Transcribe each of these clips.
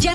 Ya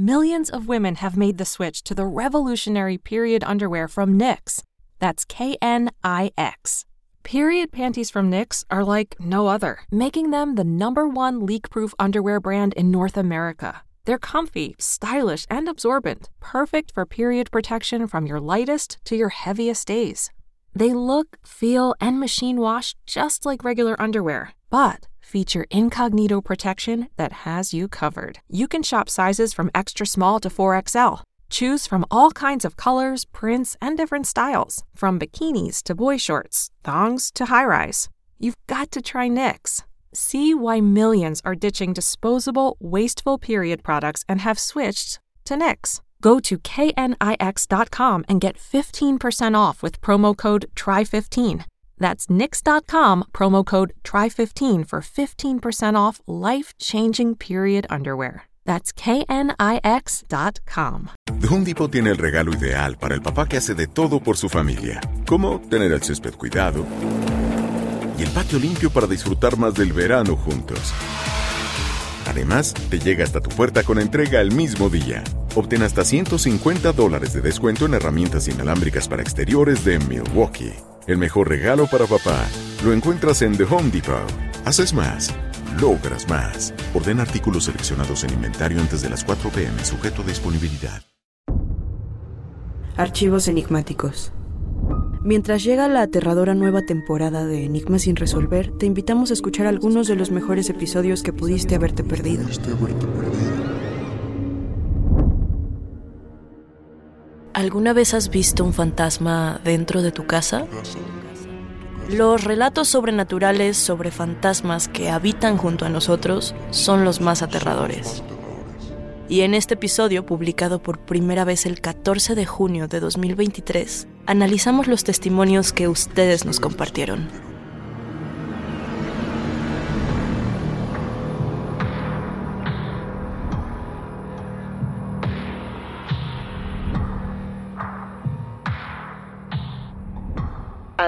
Millions of women have made the switch to the revolutionary period underwear from Knix. That's K N I X. Period panties from Knix are like no other, making them the number one leak proof underwear brand in North America. They're comfy, stylish, and absorbent, perfect for period protection from your lightest to your heaviest days. They look, feel, and machine wash just like regular underwear, but feature incognito protection that has you covered. You can shop sizes from extra small to 4XL. Choose from all kinds of colors, prints, and different styles, from bikinis to boy shorts, thongs to high rise. You've got to try Knix. See why millions are ditching disposable, wasteful period products and have switched to Knix. Go to knix.com and get 15% off with promo code TRY15. That's nix.com, promo code TRY15 for 15% off life changing period underwear. That's knix.com. Home Depot tiene el regalo ideal para el papá que hace de todo por su familia, como tener el césped cuidado y el patio limpio para disfrutar más del verano juntos. Además, te llega hasta tu puerta con entrega el mismo día. Obtén hasta 150 dólares de descuento en herramientas inalámbricas para exteriores de Milwaukee. El mejor regalo para papá lo encuentras en The Home Depot. Haces más, logras más. Orden artículos seleccionados en inventario antes de las 4 pm, sujeto a disponibilidad. Archivos enigmáticos. Mientras llega la aterradora nueva temporada de Enigmas sin resolver, te invitamos a escuchar algunos de los mejores episodios que pudiste haberte perdido. ¿Alguna vez has visto un fantasma dentro de tu casa? Los relatos sobrenaturales sobre fantasmas que habitan junto a nosotros son los más aterradores. Y en este episodio, publicado por primera vez el 14 de junio de 2023, analizamos los testimonios que ustedes nos compartieron.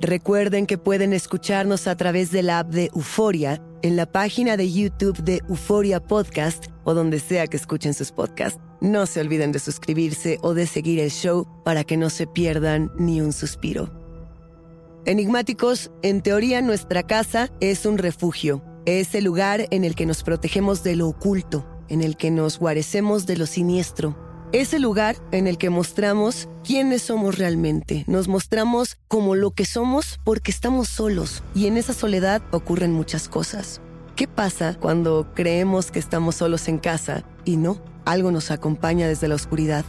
Recuerden que pueden escucharnos a través de la app de Euforia, en la página de YouTube de Euforia Podcast o donde sea que escuchen sus podcasts. No se olviden de suscribirse o de seguir el show para que no se pierdan ni un suspiro. Enigmáticos, en teoría nuestra casa es un refugio. Es el lugar en el que nos protegemos de lo oculto, en el que nos guarecemos de lo siniestro. Es el lugar en el que mostramos quiénes somos realmente. Nos mostramos como lo que somos porque estamos solos y en esa soledad ocurren muchas cosas. ¿Qué pasa cuando creemos que estamos solos en casa y no? Algo nos acompaña desde la oscuridad.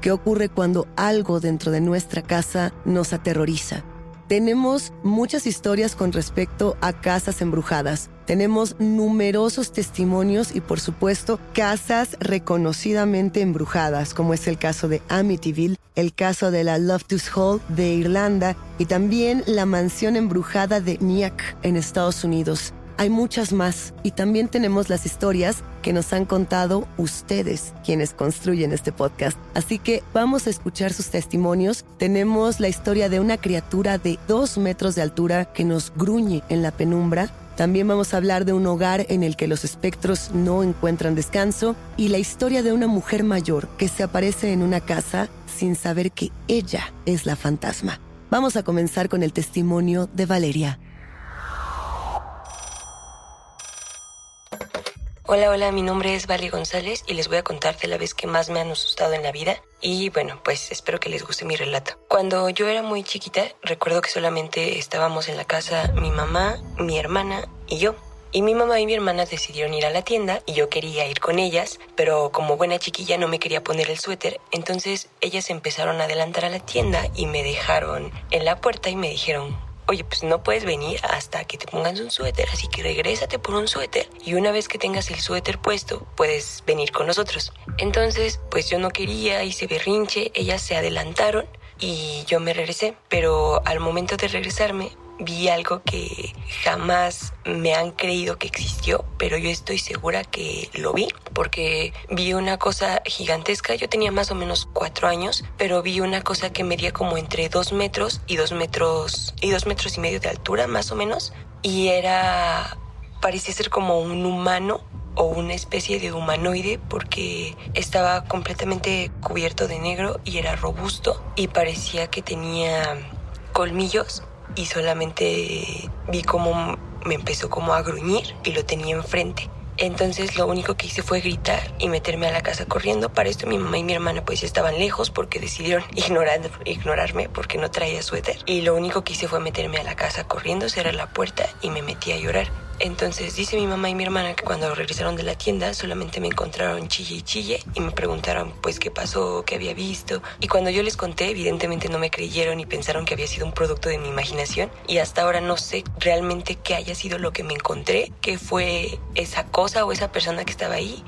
¿Qué ocurre cuando algo dentro de nuestra casa nos aterroriza? Tenemos muchas historias con respecto a casas embrujadas. Tenemos numerosos testimonios y por supuesto casas reconocidamente embrujadas, como es el caso de Amityville, el caso de la Loftus Hall de Irlanda y también la mansión embrujada de Nyack en Estados Unidos. Hay muchas más y también tenemos las historias que nos han contado ustedes, quienes construyen este podcast. Así que vamos a escuchar sus testimonios. Tenemos la historia de una criatura de dos metros de altura que nos gruñe en la penumbra. También vamos a hablar de un hogar en el que los espectros no encuentran descanso y la historia de una mujer mayor que se aparece en una casa sin saber que ella es la fantasma. Vamos a comenzar con el testimonio de Valeria. Hola, hola, mi nombre es Vale González y les voy a contar de la vez que más me han asustado en la vida y bueno, pues espero que les guste mi relato. Cuando yo era muy chiquita, recuerdo que solamente estábamos en la casa mi mamá, mi hermana y yo. Y mi mamá y mi hermana decidieron ir a la tienda y yo quería ir con ellas, pero como buena chiquilla no me quería poner el suéter, entonces ellas empezaron a adelantar a la tienda y me dejaron en la puerta y me dijeron, oye, pues no puedes venir hasta que te pongas un suéter, así que regrésate por un suéter y una vez que tengas el suéter puesto, puedes venir con nosotros. Entonces, pues yo no quería, hice berrinche, ellas se adelantaron y yo me regresé, pero al momento de regresarme vi algo que jamás me han creído que existió, pero yo estoy segura que lo vi, porque vi una cosa gigantesca. Yo tenía más o menos cuatro años, pero vi una cosa que medía como entre dos metros y dos metros y dos metros y medio de altura, más o menos, y era parecía ser como un humano o una especie de humanoide porque estaba completamente cubierto de negro y era robusto y parecía que tenía colmillos y solamente vi cómo me empezó como a gruñir y lo tenía enfrente. Entonces lo único que hice fue gritar y meterme a la casa corriendo. Para esto mi mamá y mi hermana pues estaban lejos porque decidieron ignorar, ignorarme porque no traía suéter. Y lo único que hice fue meterme a la casa corriendo, cerrar la puerta y me metí a llorar. Entonces dice mi mamá y mi hermana que cuando regresaron de la tienda solamente me encontraron chille y chille y me preguntaron pues qué pasó, qué había visto. Y cuando yo les conté evidentemente no me creyeron y pensaron que había sido un producto de mi imaginación. Y hasta ahora no sé realmente qué haya sido lo que me encontré, qué fue esa cosa o esa persona que estaba ahí.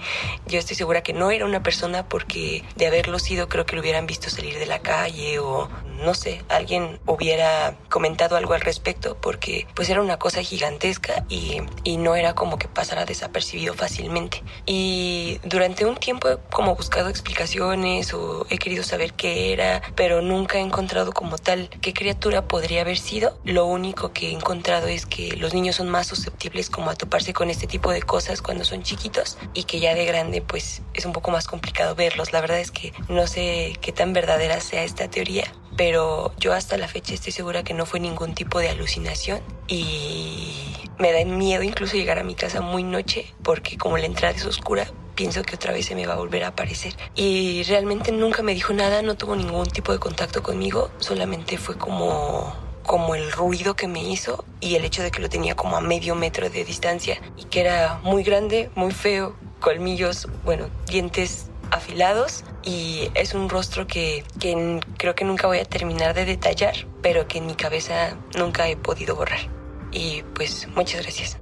Yo estoy segura que no era una persona porque de haberlo sido creo que lo hubieran visto salir de la calle o no sé, alguien hubiera comentado algo al respecto porque pues era una cosa gigantesca y, y no era como que pasara desapercibido fácilmente. Y durante un tiempo he como buscado explicaciones o he querido saber qué era, pero nunca he encontrado como tal qué criatura podría haber sido. Lo único que he encontrado es que los niños son más susceptibles como a toparse con este tipo de cosas cuando son chiquitos y que ya de grande pues es un poco más complicado verlos. La verdad es que no sé qué tan verdadera sea esta teoría, pero yo hasta la fecha estoy segura que no fue ningún tipo de alucinación y me da miedo incluso llegar a mi casa muy noche porque como la entrada es oscura pienso que otra vez se me va a volver a aparecer. Y realmente nunca me dijo nada, no tuvo ningún tipo de contacto conmigo, solamente fue como como el ruido que me hizo y el hecho de que lo tenía como a medio metro de distancia y que era muy grande, muy feo, colmillos, bueno, dientes afilados y es un rostro que, que creo que nunca voy a terminar de detallar, pero que en mi cabeza nunca he podido borrar. Y pues muchas gracias.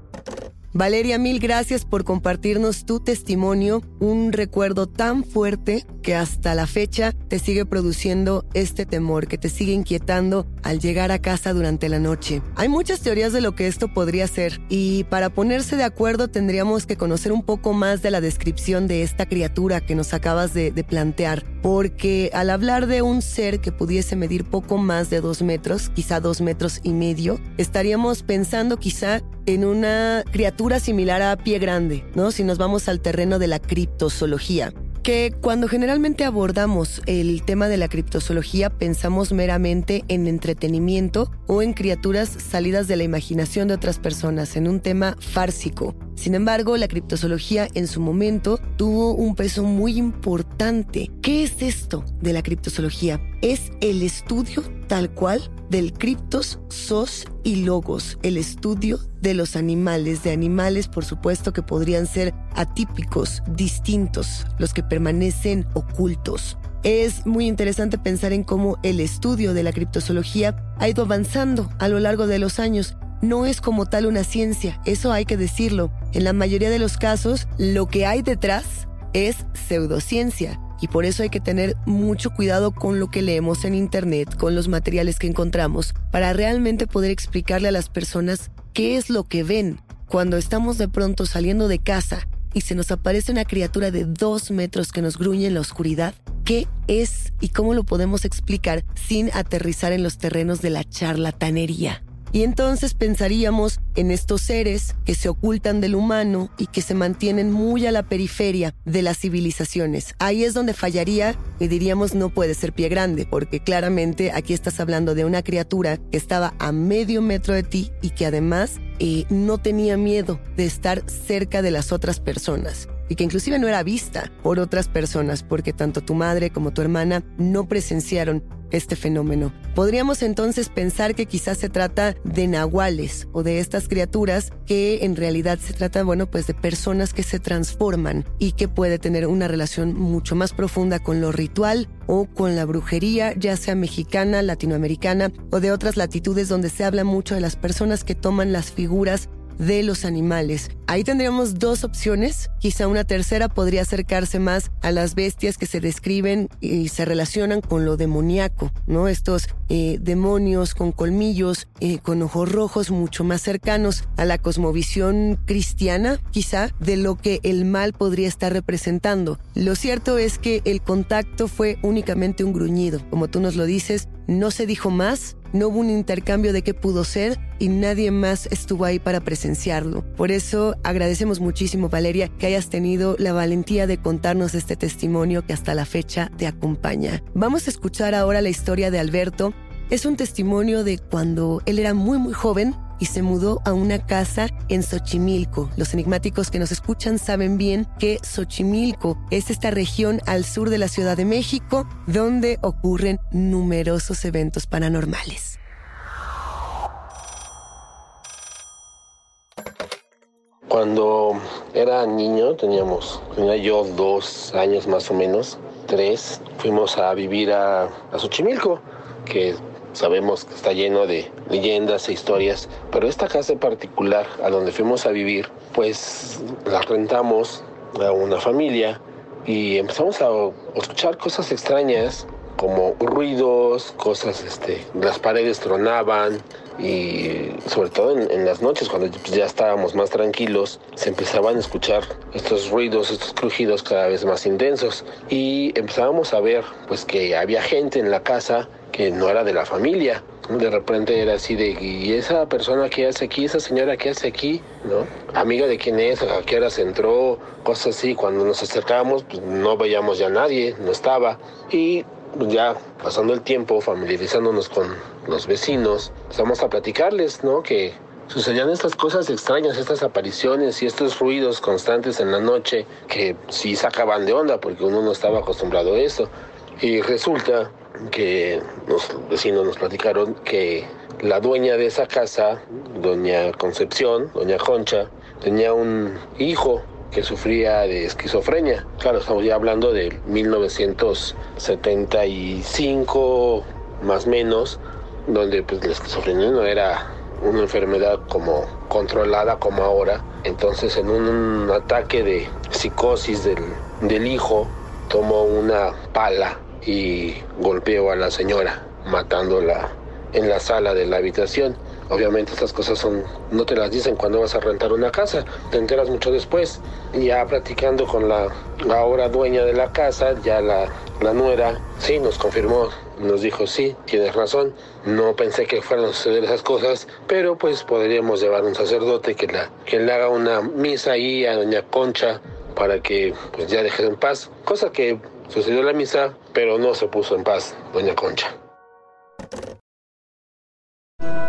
Valeria, mil gracias por compartirnos tu testimonio, un recuerdo tan fuerte que hasta la fecha te sigue produciendo este temor, que te sigue inquietando al llegar a casa durante la noche. Hay muchas teorías de lo que esto podría ser y para ponerse de acuerdo tendríamos que conocer un poco más de la descripción de esta criatura que nos acabas de, de plantear, porque al hablar de un ser que pudiese medir poco más de dos metros, quizá dos metros y medio, estaríamos pensando quizá en una criatura similar a pie grande, ¿no? Si nos vamos al terreno de la criptozoología que cuando generalmente abordamos el tema de la criptozoología pensamos meramente en entretenimiento o en criaturas salidas de la imaginación de otras personas, en un tema fársico. Sin embargo, la criptozoología en su momento tuvo un peso muy importante. ¿Qué es esto de la criptozoología? es el estudio tal cual del criptos, sos y logos, el estudio de los animales, de animales por supuesto que podrían ser atípicos, distintos, los que permanecen ocultos. Es muy interesante pensar en cómo el estudio de la criptozoología ha ido avanzando a lo largo de los años. No es como tal una ciencia, eso hay que decirlo. En la mayoría de los casos, lo que hay detrás es pseudociencia. Y por eso hay que tener mucho cuidado con lo que leemos en Internet, con los materiales que encontramos, para realmente poder explicarle a las personas qué es lo que ven cuando estamos de pronto saliendo de casa y se nos aparece una criatura de dos metros que nos gruñe en la oscuridad. ¿Qué es y cómo lo podemos explicar sin aterrizar en los terrenos de la charlatanería? Y entonces pensaríamos en estos seres que se ocultan del humano y que se mantienen muy a la periferia de las civilizaciones. Ahí es donde fallaría y diríamos no puede ser pie grande, porque claramente aquí estás hablando de una criatura que estaba a medio metro de ti y que además eh, no tenía miedo de estar cerca de las otras personas y que inclusive no era vista por otras personas porque tanto tu madre como tu hermana no presenciaron este fenómeno. Podríamos entonces pensar que quizás se trata de nahuales o de estas criaturas que en realidad se trata, bueno, pues de personas que se transforman y que puede tener una relación mucho más profunda con lo ritual o con la brujería, ya sea mexicana, latinoamericana o de otras latitudes donde se habla mucho de las personas que toman las figuras de los animales. Ahí tendríamos dos opciones. Quizá una tercera podría acercarse más a las bestias que se describen y se relacionan con lo demoníaco, ¿no? Estos eh, demonios con colmillos, eh, con ojos rojos, mucho más cercanos a la cosmovisión cristiana, quizá, de lo que el mal podría estar representando. Lo cierto es que el contacto fue únicamente un gruñido. Como tú nos lo dices, no se dijo más, no hubo un intercambio de qué pudo ser y nadie más estuvo ahí para presenciarlo. Por eso agradecemos muchísimo, Valeria, que hayas tenido la valentía de contarnos este testimonio que hasta la fecha te acompaña. Vamos a escuchar ahora la historia de Alberto. Es un testimonio de cuando él era muy muy joven y se mudó a una casa en Xochimilco. Los enigmáticos que nos escuchan saben bien que Xochimilco es esta región al sur de la Ciudad de México donde ocurren numerosos eventos paranormales. Cuando era niño, teníamos, tenía yo dos años más o menos, tres, fuimos a vivir a, a Xochimilco, que sabemos que está lleno de leyendas e historias, pero esta casa particular, a donde fuimos a vivir, pues la rentamos a una familia y empezamos a escuchar cosas extrañas como ruidos, cosas, este, las paredes tronaban y sobre todo en, las noches cuando ya estábamos más tranquilos se empezaban a escuchar estos ruidos, estos crujidos cada vez más intensos y empezábamos a ver pues que había gente en la casa que no era de la familia. De repente era así de, ¿y esa persona que hace aquí, esa señora que hace aquí? ¿No? Amiga de quién es, a qué se entró, cosas así. Cuando nos acercábamos, pues no veíamos ya a nadie, no estaba. Y ya pasando el tiempo, familiarizándonos con los vecinos, empezamos a platicarles, ¿no? Que sucedían estas cosas extrañas, estas apariciones y estos ruidos constantes en la noche que sí sacaban de onda porque uno no estaba acostumbrado a eso. Y resulta que los vecinos nos platicaron que la dueña de esa casa, doña Concepción, doña Concha, tenía un hijo que sufría de esquizofrenia. Claro, estamos ya hablando de 1975 más menos, donde pues la esquizofrenia no era una enfermedad como controlada como ahora. Entonces en un ataque de psicosis del, del hijo tomó una pala y golpeó a la señora, matándola en la sala de la habitación. Obviamente estas cosas son, no te las dicen cuando vas a rentar una casa, te enteras mucho después. Ya platicando con la ahora dueña de la casa, ya la, la nuera, sí, nos confirmó, nos dijo, sí, tienes razón, no pensé que fueran a suceder esas cosas, pero pues podríamos llevar un sacerdote que, la, que le haga una misa ahí a doña Concha para que pues ya deje en paz, cosa que Sucedió la misa, pero no se puso en paz, doña Concha.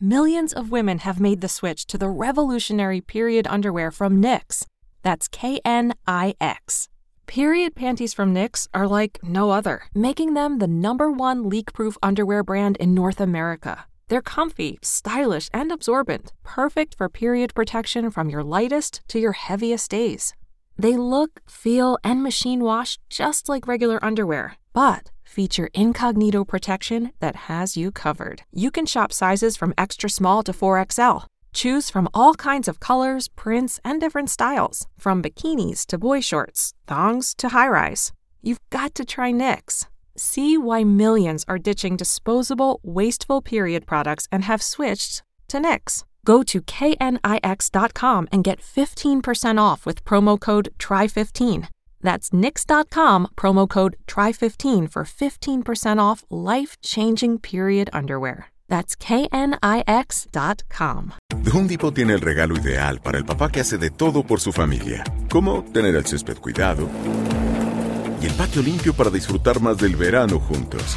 Millions of women have made the switch to the revolutionary period underwear from Knix. That's K N I X. Period panties from Knix are like no other, making them the number one leak proof underwear brand in North America. They're comfy, stylish, and absorbent, perfect for period protection from your lightest to your heaviest days. They look, feel, and machine wash just like regular underwear, but feature incognito protection that has you covered. You can shop sizes from extra small to 4XL. Choose from all kinds of colors, prints, and different styles, from bikinis to boy shorts, thongs to high rise. You've got to try Knix. See why millions are ditching disposable, wasteful period products and have switched to Knix. Go to knix.com and get 15% off with promo code TRY15. That's nix.com, promo code TRY15 for 15% off life changing period underwear. That's knix.com. Home Depot tiene el regalo ideal para el papá que hace de todo por su familia, como tener el césped cuidado y el patio limpio para disfrutar más del verano juntos.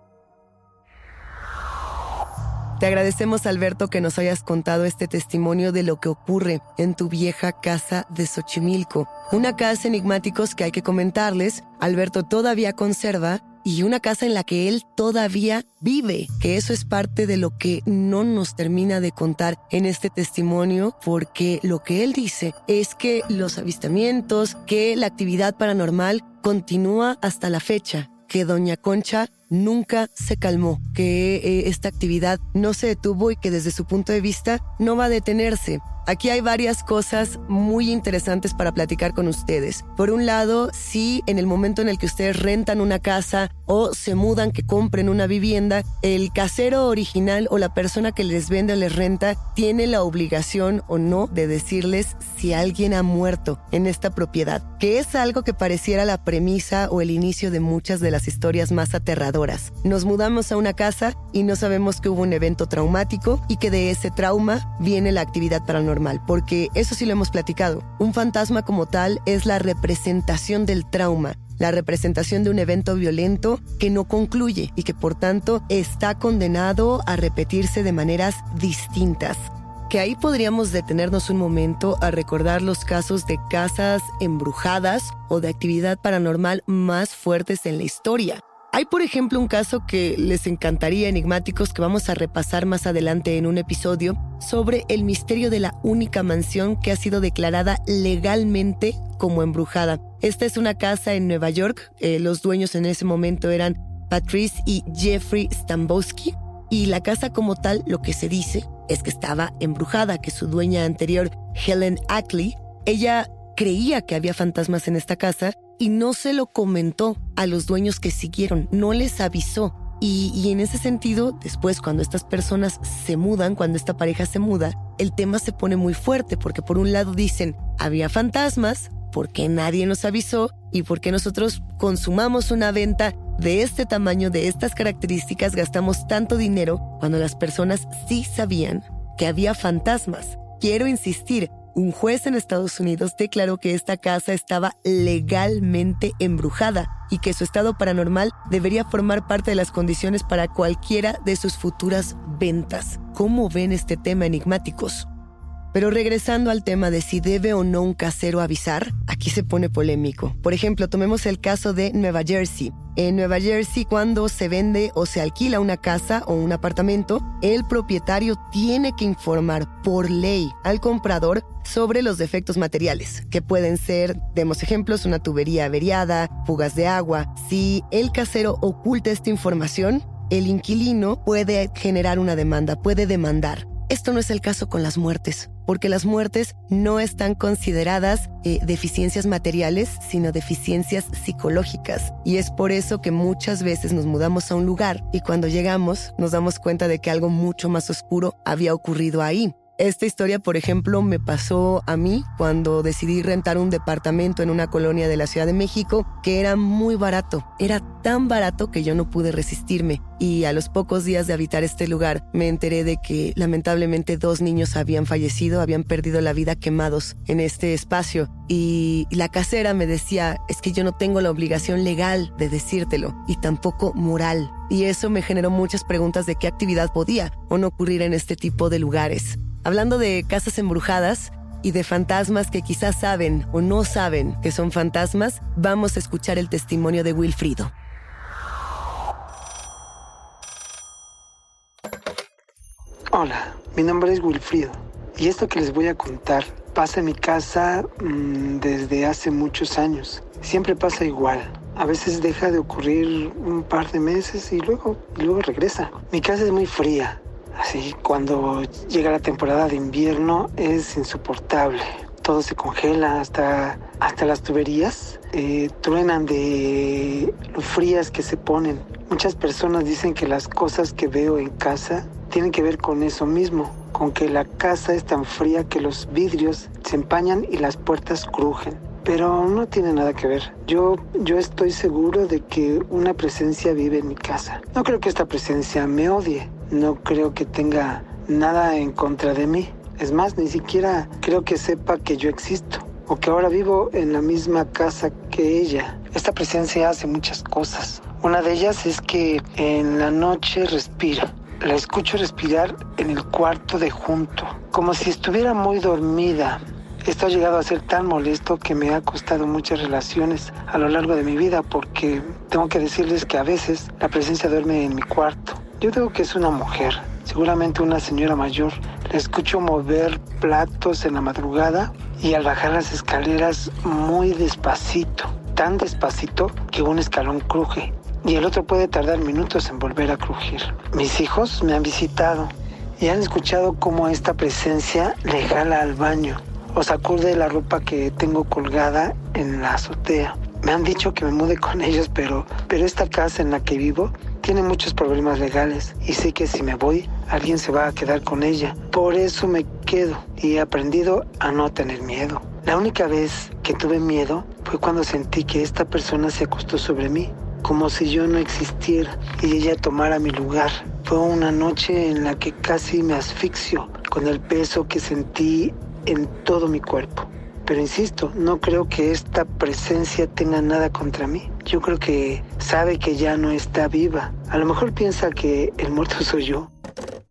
Te agradecemos, Alberto, que nos hayas contado este testimonio de lo que ocurre en tu vieja casa de Xochimilco. Una casa enigmáticos que hay que comentarles, Alberto todavía conserva y una casa en la que él todavía vive, que eso es parte de lo que no nos termina de contar en este testimonio, porque lo que él dice es que los avistamientos, que la actividad paranormal continúa hasta la fecha, que Doña Concha nunca se calmó, que eh, esta actividad no se detuvo y que desde su punto de vista no va a detenerse. Aquí hay varias cosas muy interesantes para platicar con ustedes. Por un lado, si en el momento en el que ustedes rentan una casa o se mudan, que compren una vivienda, el casero original o la persona que les vende o les renta tiene la obligación o no de decirles si alguien ha muerto en esta propiedad, que es algo que pareciera la premisa o el inicio de muchas de las historias más aterradoras. Nos mudamos a una casa y no sabemos que hubo un evento traumático y que de ese trauma viene la actividad paranormal porque eso sí lo hemos platicado. Un fantasma como tal es la representación del trauma, la representación de un evento violento que no concluye y que por tanto está condenado a repetirse de maneras distintas. Que ahí podríamos detenernos un momento a recordar los casos de casas embrujadas o de actividad paranormal más fuertes en la historia. Hay, por ejemplo, un caso que les encantaría enigmáticos que vamos a repasar más adelante en un episodio sobre el misterio de la única mansión que ha sido declarada legalmente como embrujada. Esta es una casa en Nueva York. Eh, los dueños en ese momento eran Patrice y Jeffrey Stambowski. Y la casa como tal, lo que se dice es que estaba embrujada, que su dueña anterior, Helen Ackley, ella creía que había fantasmas en esta casa y no se lo comentó a los dueños que siguieron, no les avisó. Y, en ese sentido, después cuando estas personas se mudan, cuando esta pareja se muda, el tema se pone muy fuerte porque por un lado dicen, había fantasmas, ¿por qué nadie nos avisó? ¿Y por qué nosotros consumamos una venta de este tamaño, de estas características, gastamos tanto dinero cuando las personas sí sabían que había fantasmas? Quiero insistir, un juez en Estados Unidos declaró que esta casa estaba legalmente embrujada y que su estado paranormal debería formar parte de las condiciones para cualquiera de sus futuras ventas. ¿Cómo ven este tema enigmáticos? Pero regresando al tema de si debe o no un casero avisar, aquí se pone polémico. Por ejemplo, tomemos el caso de Nueva Jersey. En Nueva Jersey, cuando se vende o se alquila una casa o un apartamento, el propietario tiene que informar por ley al comprador sobre los defectos materiales, que pueden ser, demos ejemplos, una tubería averiada, fugas de agua. Si el casero oculta esta información, el inquilino puede generar una demanda, puede demandar. Esto no es el caso con las muertes, porque las muertes no están consideradas eh, deficiencias materiales, sino deficiencias psicológicas. Y es por eso que muchas veces nos mudamos a un lugar y cuando llegamos nos damos cuenta de que algo mucho más oscuro había ocurrido ahí. Esta historia, por ejemplo, me pasó a mí cuando decidí rentar un departamento en una colonia de la Ciudad de México que era muy barato. Era tan barato que yo no pude resistirme. Y a los pocos días de habitar este lugar me enteré de que lamentablemente dos niños habían fallecido, habían perdido la vida quemados en este espacio. Y la casera me decía, es que yo no tengo la obligación legal de decírtelo y tampoco moral. Y eso me generó muchas preguntas de qué actividad podía o no ocurrir en este tipo de lugares. Hablando de casas embrujadas y de fantasmas que quizás saben o no saben que son fantasmas, vamos a escuchar el testimonio de Wilfrido. Hola, mi nombre es Wilfrido y esto que les voy a contar pasa en mi casa mmm, desde hace muchos años. Siempre pasa igual. A veces deja de ocurrir un par de meses y luego, y luego regresa. Mi casa es muy fría, Así, cuando llega la temporada de invierno es insoportable. Todo se congela, hasta, hasta las tuberías eh, truenan de lo frías que se ponen. Muchas personas dicen que las cosas que veo en casa tienen que ver con eso mismo, con que la casa es tan fría que los vidrios se empañan y las puertas crujen. Pero no tiene nada que ver. Yo, yo estoy seguro de que una presencia vive en mi casa. No creo que esta presencia me odie no creo que tenga nada en contra de mí. Es más, ni siquiera creo que sepa que yo existo o que ahora vivo en la misma casa que ella. Esta presencia hace muchas cosas. Una de ellas es que en la noche respira. La escucho respirar en el cuarto de junto, como si estuviera muy dormida. Esto ha llegado a ser tan molesto que me ha costado muchas relaciones a lo largo de mi vida porque tengo que decirles que a veces la presencia duerme en mi cuarto yo digo que es una mujer, seguramente una señora mayor. La escucho mover platos en la madrugada y al bajar las escaleras muy despacito, tan despacito que un escalón cruje y el otro puede tardar minutos en volver a crujir. Mis hijos me han visitado y han escuchado cómo esta presencia le jala al baño o sacude la ropa que tengo colgada en la azotea. Me han dicho que me mude con ellos, pero, pero esta casa en la que vivo tiene muchos problemas legales y sé que si me voy, alguien se va a quedar con ella. Por eso me quedo y he aprendido a no tener miedo. La única vez que tuve miedo fue cuando sentí que esta persona se acostó sobre mí, como si yo no existiera y ella tomara mi lugar. Fue una noche en la que casi me asfixio con el peso que sentí en todo mi cuerpo. Pero insisto, no creo que esta presencia tenga nada contra mí. Yo creo que sabe que ya no está viva. A lo mejor piensa que el muerto soy yo.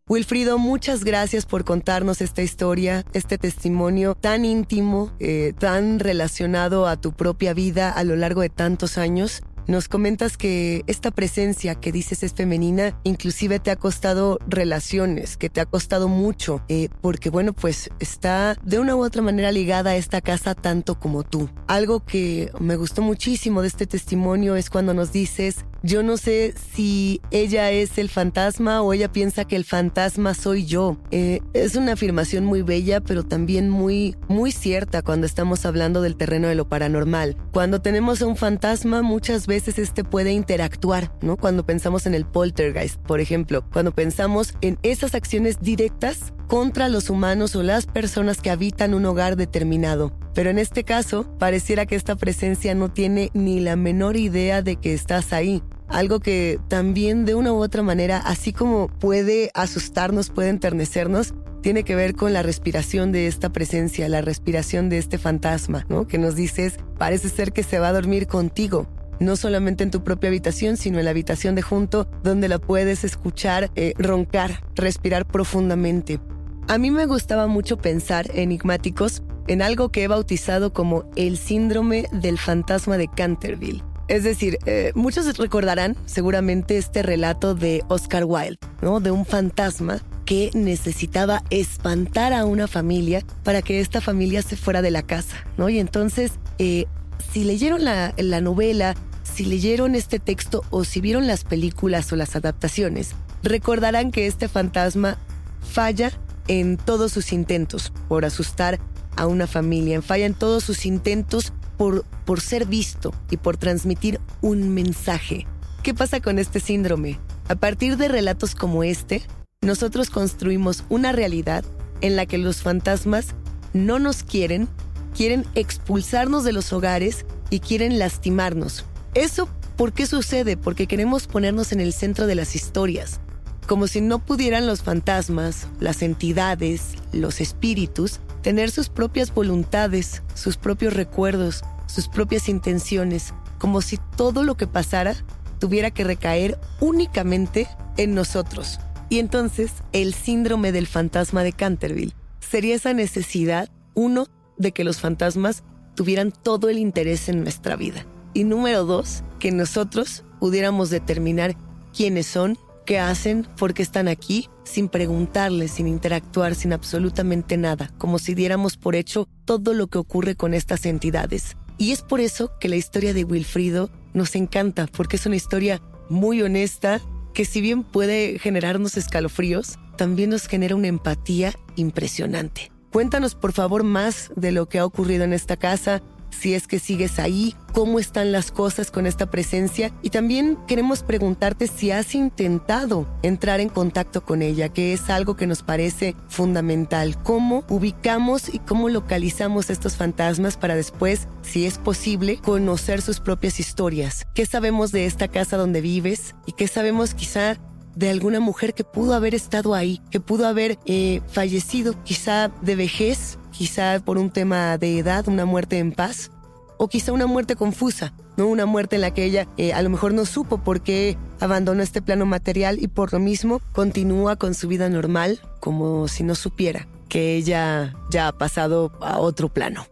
Wilfrido, muchas gracias por contarnos esta historia, este testimonio tan íntimo, eh, tan relacionado a tu propia vida a lo largo de tantos años. Nos comentas que esta presencia que dices es femenina, inclusive te ha costado relaciones, que te ha costado mucho, eh, porque bueno, pues está de una u otra manera ligada a esta casa tanto como tú. Algo que me gustó muchísimo de este testimonio es cuando nos dices yo no sé si ella es el fantasma o ella piensa que el fantasma soy yo. Eh, es una afirmación muy bella, pero también muy, muy cierta cuando estamos hablando del terreno de lo paranormal. Cuando tenemos a un fantasma, muchas veces este puede interactuar, ¿no? Cuando pensamos en el poltergeist, por ejemplo, cuando pensamos en esas acciones directas contra los humanos o las personas que habitan un hogar determinado. Pero en este caso, pareciera que esta presencia no tiene ni la menor idea de que estás ahí. Algo que también de una u otra manera, así como puede asustarnos, puede enternecernos, tiene que ver con la respiración de esta presencia, la respiración de este fantasma, ¿no? Que nos dices, parece ser que se va a dormir contigo. No solamente en tu propia habitación, sino en la habitación de junto, donde la puedes escuchar eh, roncar, respirar profundamente. A mí me gustaba mucho pensar, enigmáticos, en algo que he bautizado como el síndrome del fantasma de Canterville. Es decir, eh, muchos recordarán seguramente este relato de Oscar Wilde, ¿no? De un fantasma que necesitaba espantar a una familia para que esta familia se fuera de la casa, ¿no? Y entonces, eh, si leyeron la, la novela, si leyeron este texto o si vieron las películas o las adaptaciones, recordarán que este fantasma falla en todos sus intentos por asustar a una familia, falla en todos sus intentos por, por ser visto y por transmitir un mensaje. ¿Qué pasa con este síndrome? A partir de relatos como este, nosotros construimos una realidad en la que los fantasmas no nos quieren, quieren expulsarnos de los hogares y quieren lastimarnos. ¿Eso por qué sucede? Porque queremos ponernos en el centro de las historias, como si no pudieran los fantasmas, las entidades, los espíritus, tener sus propias voluntades, sus propios recuerdos, sus propias intenciones, como si todo lo que pasara tuviera que recaer únicamente en nosotros. Y entonces el síndrome del fantasma de Canterville sería esa necesidad, uno, de que los fantasmas tuvieran todo el interés en nuestra vida. Y número dos, que nosotros pudiéramos determinar quiénes son, qué hacen, por qué están aquí, sin preguntarles, sin interactuar, sin absolutamente nada, como si diéramos por hecho todo lo que ocurre con estas entidades. Y es por eso que la historia de Wilfrido nos encanta, porque es una historia muy honesta, que si bien puede generarnos escalofríos, también nos genera una empatía impresionante. Cuéntanos por favor más de lo que ha ocurrido en esta casa, si es que sigues ahí, cómo están las cosas con esta presencia y también queremos preguntarte si has intentado entrar en contacto con ella, que es algo que nos parece fundamental. ¿Cómo ubicamos y cómo localizamos estos fantasmas para después, si es posible, conocer sus propias historias? ¿Qué sabemos de esta casa donde vives y qué sabemos quizá de alguna mujer que pudo haber estado ahí, que pudo haber eh, fallecido quizá de vejez quizá por un tema de edad, una muerte en paz, o quizá una muerte confusa, ¿no? Una muerte en la que ella eh, a lo mejor no supo por qué abandonó este plano material y por lo mismo continúa con su vida normal como si no supiera que ella ya ha pasado a otro plano.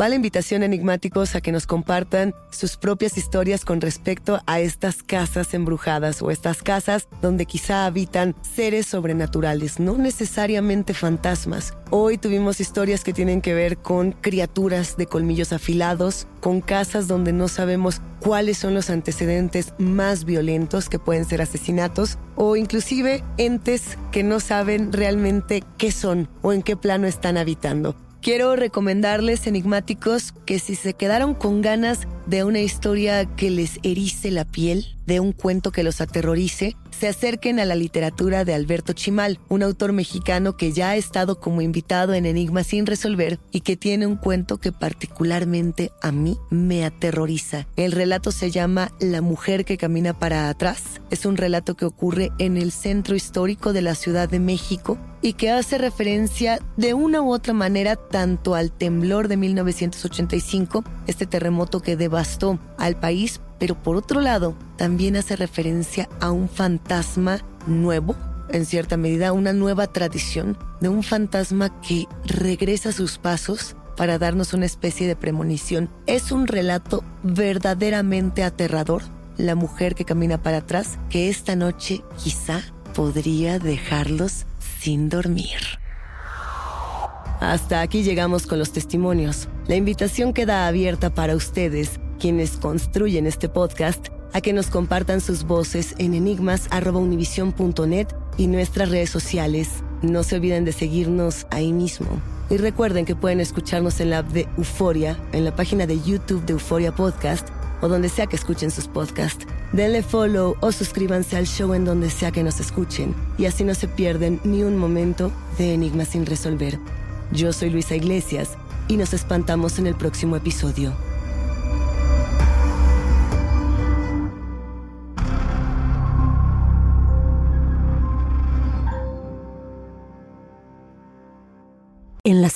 Va la invitación enigmáticos a que nos compartan sus propias historias con respecto a estas casas embrujadas o estas casas donde quizá habitan seres sobrenaturales, no necesariamente fantasmas. Hoy tuvimos historias que tienen que ver con criaturas de colmillos afilados, con casas donde no sabemos cuáles son los antecedentes más violentos que pueden ser asesinatos o inclusive entes que no saben realmente qué son o en qué plano están habitando. Quiero recomendarles, enigmáticos, que si se quedaron con ganas de una historia que les erice la piel, de un cuento que los aterrorice, se acerquen a la literatura de Alberto Chimal, un autor mexicano que ya ha estado como invitado en Enigma sin resolver y que tiene un cuento que particularmente a mí me aterroriza. El relato se llama La mujer que camina para atrás. Es un relato que ocurre en el centro histórico de la Ciudad de México y que hace referencia de una u otra manera tanto al temblor de 1985, este terremoto que devastó al país, pero por otro lado también hace referencia a un fantasma nuevo, en cierta medida una nueva tradición de un fantasma que regresa a sus pasos para darnos una especie de premonición. Es un relato verdaderamente aterrador, la mujer que camina para atrás, que esta noche quizá podría dejarlos sin dormir. Hasta aquí llegamos con los testimonios. La invitación queda abierta para ustedes, quienes construyen este podcast, a que nos compartan sus voces en enigmas.univision.net y nuestras redes sociales. No se olviden de seguirnos ahí mismo. Y recuerden que pueden escucharnos en la app de Euforia, en la página de YouTube de Euforia Podcast o donde sea que escuchen sus podcasts. Denle follow o suscríbanse al show en donde sea que nos escuchen y así no se pierden ni un momento de Enigmas sin resolver. Yo soy Luisa Iglesias y nos espantamos en el próximo episodio.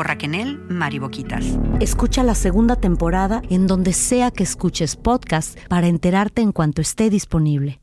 por Raquel Mariboquitas. Escucha la segunda temporada en donde sea que escuches podcast para enterarte en cuanto esté disponible.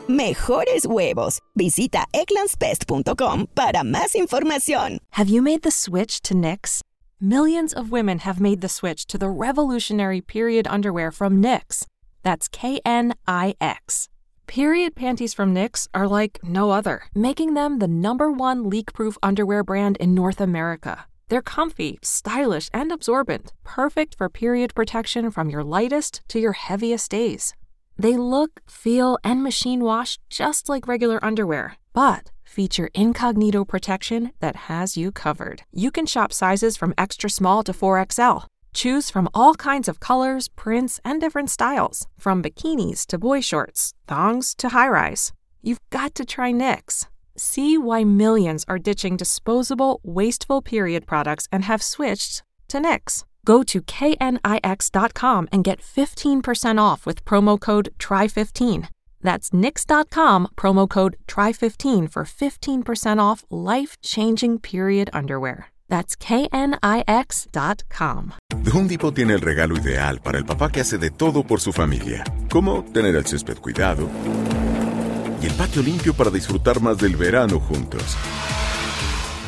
Mejores huevos. Visita egglandsbest.com para más información. Have you made the switch to Knix? Millions of women have made the switch to the revolutionary period underwear from Knix. That's K N I X. Period panties from Knix are like no other, making them the number one leak proof underwear brand in North America. They're comfy, stylish, and absorbent, perfect for period protection from your lightest to your heaviest days. They look, feel, and machine wash just like regular underwear, but feature incognito protection that has you covered. You can shop sizes from extra small to 4XL. Choose from all kinds of colors, prints, and different styles, from bikinis to boy shorts, thongs to high rise. You've got to try Knix. See why millions are ditching disposable, wasteful period products and have switched to Knix. Go to knix.com and get 15% off with promo code TRY15. That's nix.com, promo code TRY15 for 15% off life changing period underwear. That's knix.com. The Home Depot tiene el regalo ideal para el papá que hace de todo por su familia, como tener el césped cuidado y el patio limpio para disfrutar más del verano juntos.